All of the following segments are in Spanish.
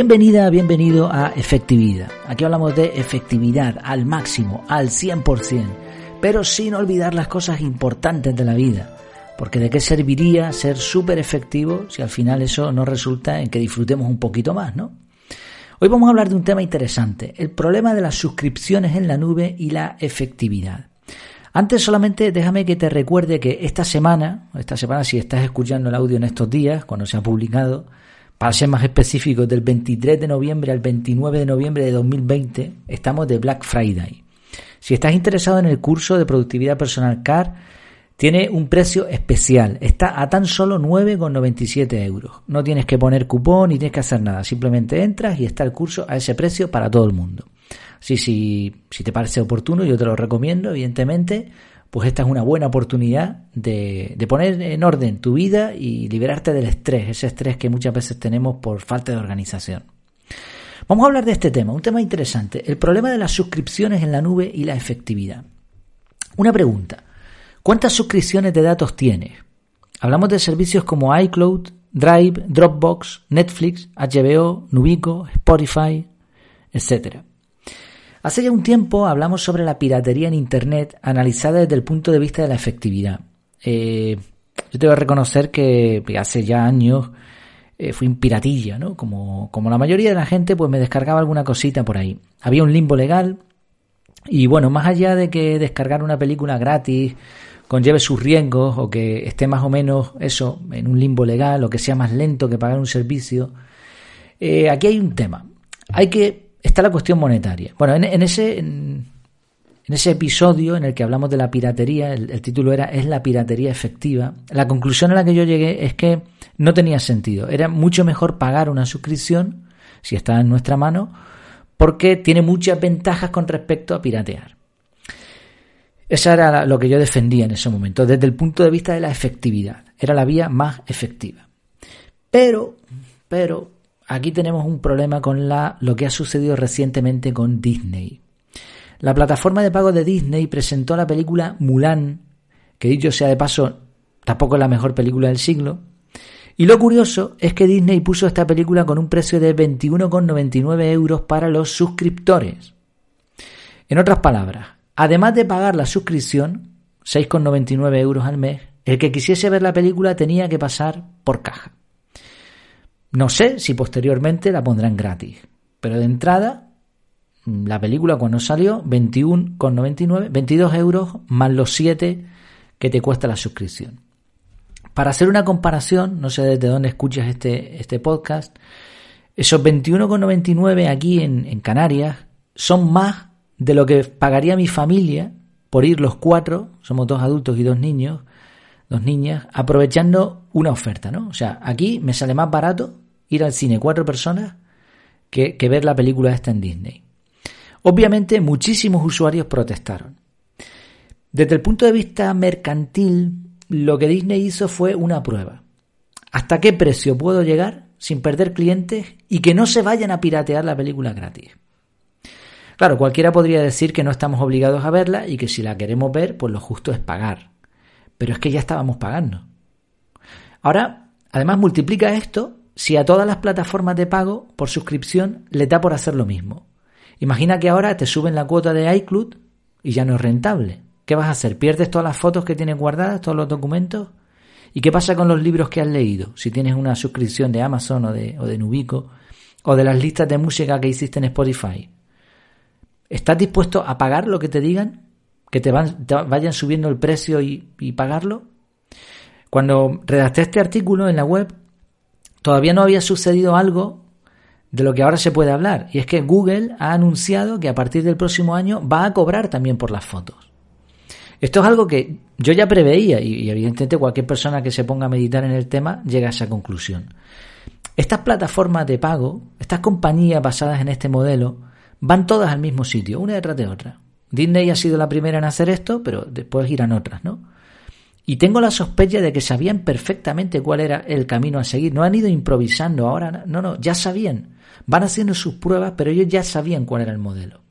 Bienvenida, bienvenido a Efectividad. Aquí hablamos de efectividad al máximo, al 100%, pero sin olvidar las cosas importantes de la vida. Porque de qué serviría ser súper efectivo si al final eso no resulta en que disfrutemos un poquito más, ¿no? Hoy vamos a hablar de un tema interesante, el problema de las suscripciones en la nube y la efectividad. Antes solamente déjame que te recuerde que esta semana, esta semana si estás escuchando el audio en estos días, cuando se ha publicado, para ser más específicos, del 23 de noviembre al 29 de noviembre de 2020 estamos de Black Friday. Si estás interesado en el curso de productividad personal CAR, tiene un precio especial. Está a tan solo 9,97 euros. No tienes que poner cupón ni tienes que hacer nada. Simplemente entras y está el curso a ese precio para todo el mundo. Sí, sí, si te parece oportuno, yo te lo recomiendo, evidentemente pues esta es una buena oportunidad de, poner en orden tu vida y liberarte del estrés, ese estrés que muchas veces tenemos por falta de organización. Vamos a hablar de este tema, un tema interesante, el problema de las suscripciones en la nube y la efectividad. Una pregunta, ¿cuántas suscripciones de datos tienes? Hablamos de servicios como iCloud, Drive, Dropbox, Netflix, HBO, Nubico, Spotify, etcétera. Hace ya un tiempo hablamos sobre la piratería en Internet analizada desde el punto de vista de la efectividad. Eh, yo tengo que reconocer que hace ya años eh, fui un piratilla, ¿no? Como, como la mayoría de la gente, pues me descargaba alguna cosita por ahí. Había un limbo legal y bueno, más allá de que descargar una película gratis conlleve sus riesgos o que esté más o menos eso en un limbo legal o que sea más lento que pagar un servicio, eh, aquí hay un tema. Hay que está la cuestión monetaria. Bueno, en, ese, en, ese episodio en el que hablamos de la piratería, el, título era ¿Es la piratería efectiva? La conclusión a la que yo llegué es que no tenía sentido. Era mucho mejor pagar una suscripción, si está en nuestra mano, porque tiene muchas ventajas con respecto a piratear. Esa era lo que yo defendía en ese momento, desde el punto de vista de la efectividad. Era la vía más efectiva. Pero, pero, aquí tenemos un problema con la, lo que ha sucedido recientemente con Disney. La plataforma de pago de Disney presentó la película Mulan, que dicho sea de paso, tampoco es la mejor película del siglo. Y lo curioso es que Disney puso esta película con un precio de 21,99 euros para los suscriptores. En otras palabras, además de pagar la suscripción, 6,99 euros al mes, el que quisiese ver la película tenía que pasar por caja. No sé si posteriormente la pondrán gratis, pero de entrada, la película cuando salió, 21,99, 22 euros más los 7 que te cuesta la suscripción. Para hacer una comparación, no sé desde dónde escuchas este, este podcast, esos 21,99 aquí en, en Canarias son más de lo que pagaría mi familia por ir los cuatro, somos dos adultos y dos niños, dos niñas, aprovechando una oferta, ¿no? O sea, aquí me sale más barato ir al cine cuatro personas que, ver la película esta en Disney. Obviamente muchísimos usuarios protestaron. Desde el punto de vista mercantil, lo que Disney hizo fue una prueba. ¿Hasta qué precio puedo llegar sin perder clientes y que no se vayan a piratear la película gratis? Claro, cualquiera podría decir que no estamos obligados a verla y que si la queremos ver, pues lo justo es pagar. Pero es que ya estábamos pagando. Ahora, además multiplica esto si a todas las plataformas de pago por suscripción le da por hacer lo mismo. Imagina que ahora te suben la cuota de iCloud y ya no es rentable. ¿Qué vas a hacer? ¿Pierdes todas las fotos que tienes guardadas, todos los documentos? ¿Y qué pasa con los libros que has leído? Si tienes una suscripción de Amazon o de, o de Nubico o de las listas de música que hiciste en Spotify. ¿Estás dispuesto a pagar lo que te digan? ¿Que te, van, vayan subiendo el precio y, y pagarlo? Cuando redacté este artículo en la web, todavía no había sucedido algo de lo que ahora se puede hablar, y es que Google ha anunciado que a partir del próximo año va a cobrar también por las fotos. Esto es algo que yo ya preveía y, evidentemente cualquier persona que se ponga a meditar en el tema llega a esa conclusión. Estas plataformas de pago, estas compañías basadas en este modelo, van todas al mismo sitio, una detrás de otra. Disney ha sido la primera en hacer esto, pero después irán otras, ¿no? Y tengo la sospecha de que sabían perfectamente cuál era el camino a seguir. No han ido improvisando ahora, no, no, ya sabían. Van haciendo sus pruebas, pero ellos ya sabían cuál era el modelo.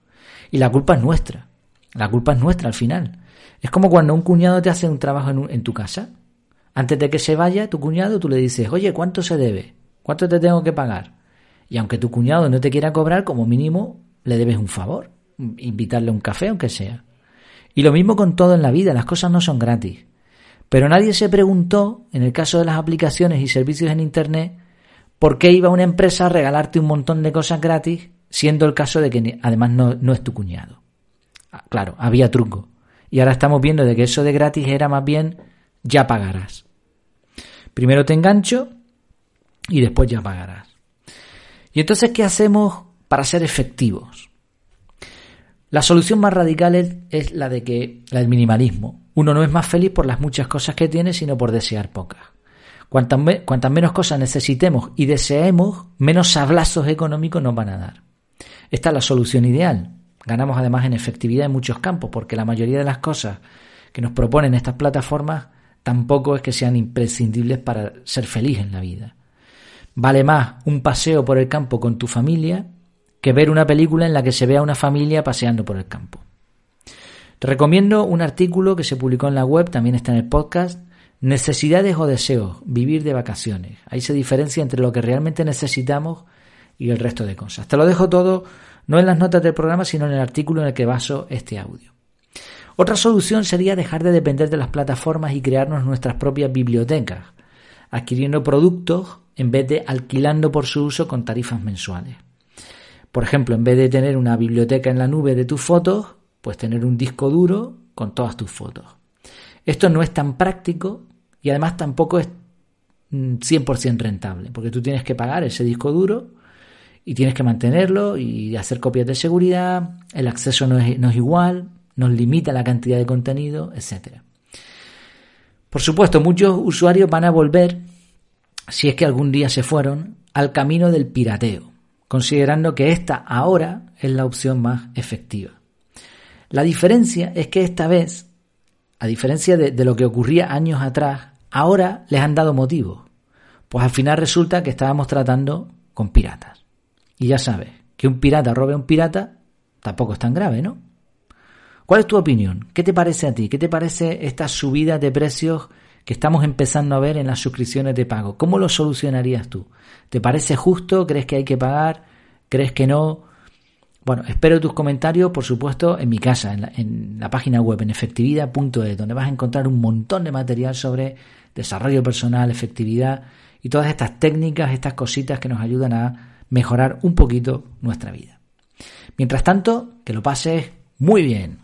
Y la culpa es nuestra. La culpa es nuestra al final. Es como cuando un cuñado te hace un trabajo en, tu casa. Antes de que se vaya tu cuñado, tú le dices, oye, ¿cuánto se debe? ¿Cuánto te tengo que pagar? Y aunque tu cuñado no te quiera cobrar, como mínimo le debes un favor, invitarle a un café aunque sea. Y lo mismo con todo en la vida, las cosas no son gratis. Pero nadie se preguntó, en el caso de las aplicaciones y servicios en Internet, por qué iba una empresa a regalarte un montón de cosas gratis, siendo el caso de que además no, es tu cuñado. Ah, claro, había truco. Y ahora estamos viendo de que eso de gratis era más bien ya pagarás. Primero te engancho y después ya pagarás. Y entonces, ¿qué hacemos para ser efectivos? La solución más radical es, la de que la del minimalismo. Uno no es más feliz por las muchas cosas que tiene, sino por desear pocas. Cuantas, cuantas menos cosas necesitemos y deseemos, menos sablazos económicos nos van a dar. Esta es la solución ideal. Ganamos además en efectividad en muchos campos, porque la mayoría de las cosas que nos proponen estas plataformas tampoco es que sean imprescindibles para ser feliz en la vida. Vale más un paseo por el campo con tu familia que ver una película en la que se vea una familia paseando por el campo. Te recomiendo un artículo que se publicó en la web, también está en el podcast, Necesidades o deseos, vivir de vacaciones. Ahí se diferencia entre lo que realmente necesitamos y el resto de cosas. Te lo dejo todo, no en las notas del programa, sino en el artículo en el que baso este audio. Otra solución sería dejar de depender de las plataformas y crearnos nuestras propias bibliotecas, adquiriendo productos en vez de alquilando por su uso con tarifas mensuales. Por ejemplo, en vez de tener una biblioteca en la nube de tus fotos, pues tener un disco duro con todas tus fotos. Esto no es tan práctico y además tampoco es 100% mm, rentable, porque tú tienes que pagar ese disco duro y tienes que mantenerlo y hacer copias de seguridad, el acceso no es, no es igual, nos limita la cantidad de contenido, etc. Por supuesto, muchos usuarios van a volver, si es que algún día se fueron, al camino del pirateo considerando que esta ahora es la opción más efectiva. La diferencia es que esta vez, a diferencia de, lo que ocurría años atrás, ahora les han dado motivos. Pues al final resulta que estábamos tratando con piratas. Y ya sabes, que un pirata robe a un pirata tampoco es tan grave, ¿no? ¿Cuál es tu opinión? ¿Qué te parece a ti? ¿Qué te parece esta subida de precios que estamos empezando a ver en las suscripciones de pago. ¿Cómo lo solucionarías tú? ¿Te parece justo? ¿Crees que hay que pagar? ¿Crees que no? Bueno, espero tus comentarios, por supuesto, en mi casa, en la, página web, en efectividad.es, donde vas a encontrar un montón de material sobre desarrollo personal, efectividad y todas estas técnicas, estas cositas que nos ayudan a mejorar un poquito nuestra vida. Mientras tanto, que lo pases muy bien.